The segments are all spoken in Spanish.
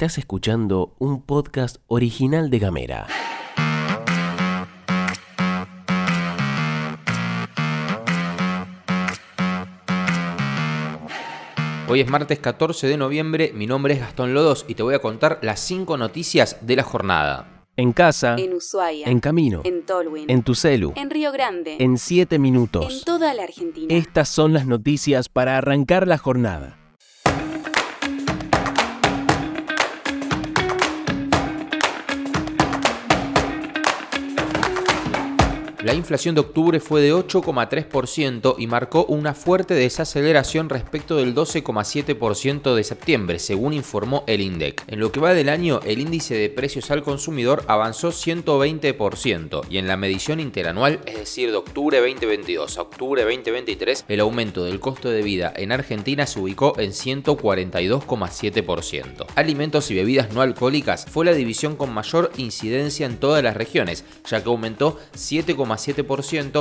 Estás escuchando un podcast original de Gamera. Hoy es martes 14 de noviembre, mi nombre es Gastón Lodos y te voy a contar las 5 noticias de la jornada. En casa, En Ushuaia. en camino, En Tolwyn. en tu celu, En Río Grande. en 7 En minutos. toda la Argentina. Estas son las noticias para arrancar la jornada. La inflación de octubre fue de 8,3% y marcó una fuerte desaceleración respecto del 12,7% de septiembre, según informó el INDEC. En lo que va del año, el índice de precios al consumidor avanzó 120% y en la medición interanual, es decir, de octubre 2022 a octubre 2023, el aumento del costo de vida en Argentina se ubicó en 142,7%. Alimentos y bebidas no alcohólicas fue la división con mayor incidencia en todas las regiones, ya que aumentó 7,7%,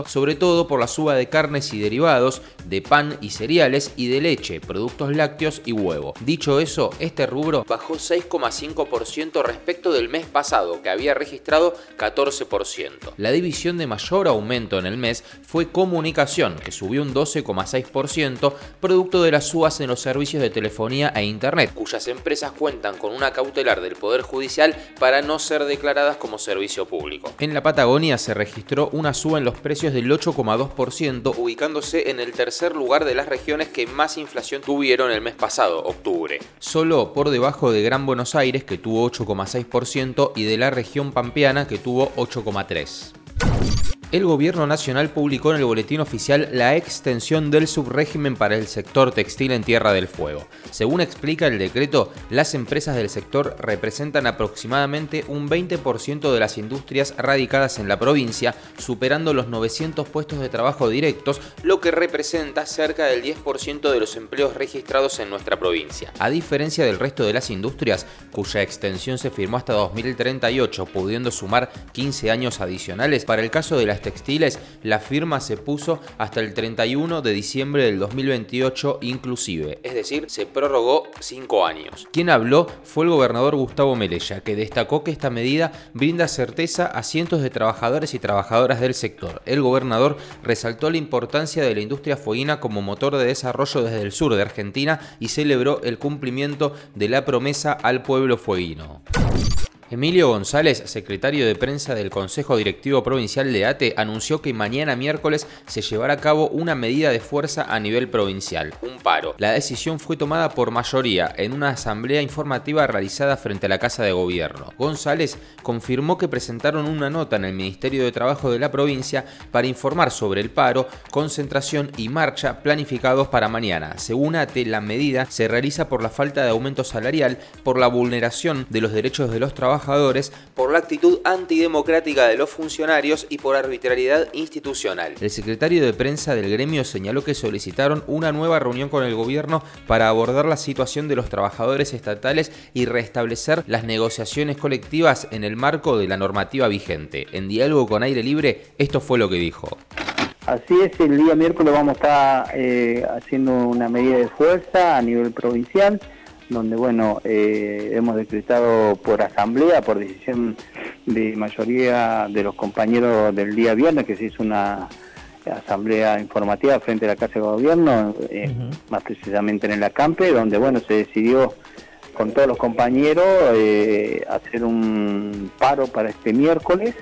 sobre todo por la suba de carnes y derivados, de pan y cereales y de leche, productos lácteos y huevo. Dicho eso, este rubro bajó 6,5% respecto del mes pasado, que había registrado 14%. La división de mayor aumento en el mes fue comunicación, que subió un 12,6%, producto de las subas en los servicios de telefonía e internet, cuyas empresas cuentan con una cautelar del Poder Judicial para no ser declaradas como servicio público. En la Patagonia se registró una en los precios del 8,2%, ubicándose en el tercer lugar de las regiones que más inflación tuvieron el mes pasado, octubre. Solo por debajo de Gran Buenos Aires, que tuvo 8,6%, y de la región pampeana, que tuvo 8,3%. El gobierno nacional publicó en el boletín oficial la extensión del subrégimen para el sector textil en Tierra del Fuego. Según explica el decreto, las empresas del sector representan aproximadamente un 20% de las industrias radicadas en la provincia, superando los 900 puestos de trabajo directos, lo que representa cerca del 10% de los empleos registrados en nuestra provincia. A diferencia del resto de las industrias, cuya extensión se firmó hasta 2038, pudiendo sumar 15 años adicionales, para el caso de las textiles, la firma se puso hasta el 31 de diciembre del 2028 inclusive, es decir, se prorrogó 5 años. Quien habló fue el gobernador Gustavo Melella, que destacó que esta medida brinda certeza a cientos de trabajadores y trabajadoras del sector. El gobernador resaltó la importancia de la industria fueguina como motor de desarrollo desde el sur de Argentina y celebró el cumplimiento de la promesa al pueblo fueguino. Emilio González, secretario de prensa del Consejo Directivo Provincial de ATE, anunció que mañana miércoles se llevará a cabo una medida de fuerza a nivel provincial, un paro. La decisión fue tomada por mayoría en una asamblea informativa realizada frente a la Casa de Gobierno. González confirmó que presentaron una nota en el Ministerio de Trabajo de la provincia para informar sobre el paro, concentración y marcha planificados para mañana. Según ATE, la medida se realiza por la falta de aumento salarial, por la vulneración de los derechos de los trabajadores, por la actitud antidemocrática de los funcionarios y por arbitrariedad institucional. El secretario de prensa del gremio señaló que solicitaron una nueva reunión con el gobierno para abordar la situación de los trabajadores estatales y restablecer las negociaciones colectivas en el marco de la normativa vigente. En diálogo con aire libre, esto fue lo que dijo. Así es, el día miércoles vamos a estar eh, haciendo una medida de fuerza a nivel provincial donde bueno eh, hemos decretado por asamblea, por decisión de mayoría de los compañeros del día viernes, que se hizo una asamblea informativa frente a la Casa de Gobierno, eh, uh -huh. más precisamente en el Acampe, donde bueno se decidió con todos los compañeros eh, hacer un paro para este miércoles,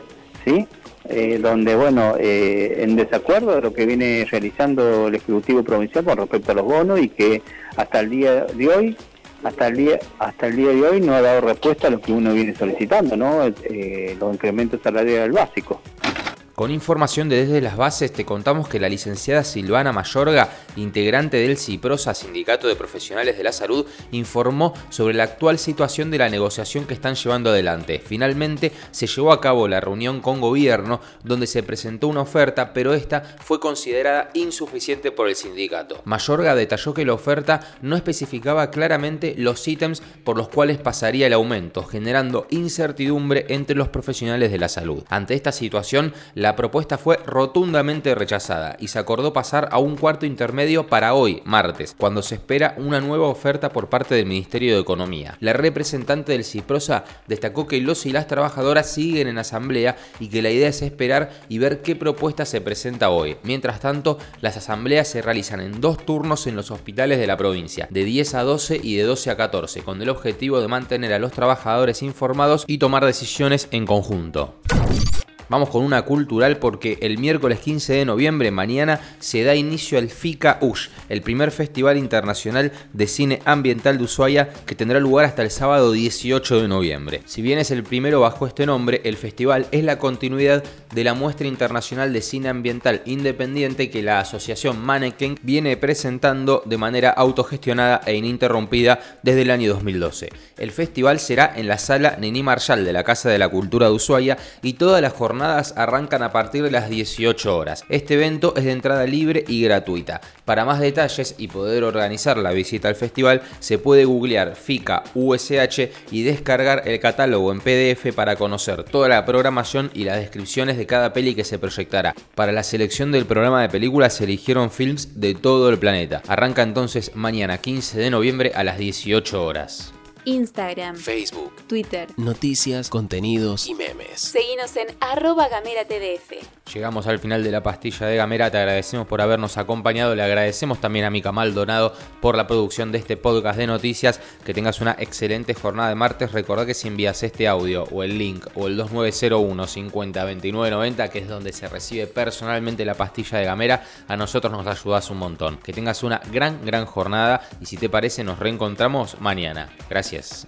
¿sí? Eh, donde, bueno, eh, en desacuerdo de lo que viene realizando el Ejecutivo Provincial con respecto a los bonos y que hasta el día de hoy hasta el día hasta el día de hoy no ha dado respuesta a lo que uno viene solicitando, ¿no? Eh, los incrementos salariales básicos. Con información de desde las bases te contamos que la licenciada Silvana Mayorga, integrante del CIPROSA, Sindicato de Profesionales de la Salud, informó sobre la actual situación de la negociación que están llevando adelante. Finalmente se llevó a cabo la reunión con gobierno donde se presentó una oferta, pero esta fue considerada insuficiente por el sindicato. Mayorga detalló que la oferta no especificaba claramente los ítems por los cuales pasaría el aumento, generando incertidumbre entre los profesionales de la salud. Ante esta situación, la la propuesta fue rotundamente rechazada y se acordó pasar a un cuarto intermedio para hoy, martes, cuando se espera una nueva oferta por parte del Ministerio de Economía. La representante del CIPROSA destacó que los y las trabajadoras siguen en asamblea y que la idea es esperar y ver qué propuesta se presenta hoy. Mientras tanto, las asambleas se realizan en dos turnos en los hospitales de la provincia, de 10 a 12 y de 12 a 14, con el objetivo de mantener a los trabajadores informados y tomar decisiones en conjunto. Vamos con una cultural porque el miércoles 15 de noviembre, mañana, se da inicio al FICA USH, el primer festival internacional de cine ambiental de Ushuaia que tendrá lugar hasta el sábado 18 de noviembre. Si bien es el primero bajo este nombre, el festival es la continuidad de la muestra internacional de cine ambiental independiente que la asociación Manneken viene presentando de manera autogestionada e ininterrumpida desde el año 2012. El festival será en la sala Nini Marshall de la Casa de la Cultura de Ushuaia y todas las jornadas arrancan a partir de las 18 horas. Este evento es de entrada libre y gratuita. Para más detalles y poder organizar la visita al festival, se puede googlear FICA USH y descargar el catálogo en PDF para conocer toda la programación y las descripciones de cada peli que se proyectará. Para la selección del programa de películas se eligieron films de todo el planeta. Arranca entonces mañana 15 de noviembre a las 18 horas. Instagram, Facebook, Twitter, noticias, contenidos y memes. Seguinos en arroba gamera TDF. Llegamos al final de la pastilla de Gamera, te agradecemos por habernos acompañado, le agradecemos también a Mica Maldonado por la producción de este podcast de noticias, que tengas una excelente jornada de martes, recordá que si envías este audio o el link o el 2901 50 29 90, que es donde se recibe personalmente la pastilla de Gamera, a nosotros nos ayudas un montón. Que tengas una gran, gran jornada y si te parece nos reencontramos mañana. Gracias.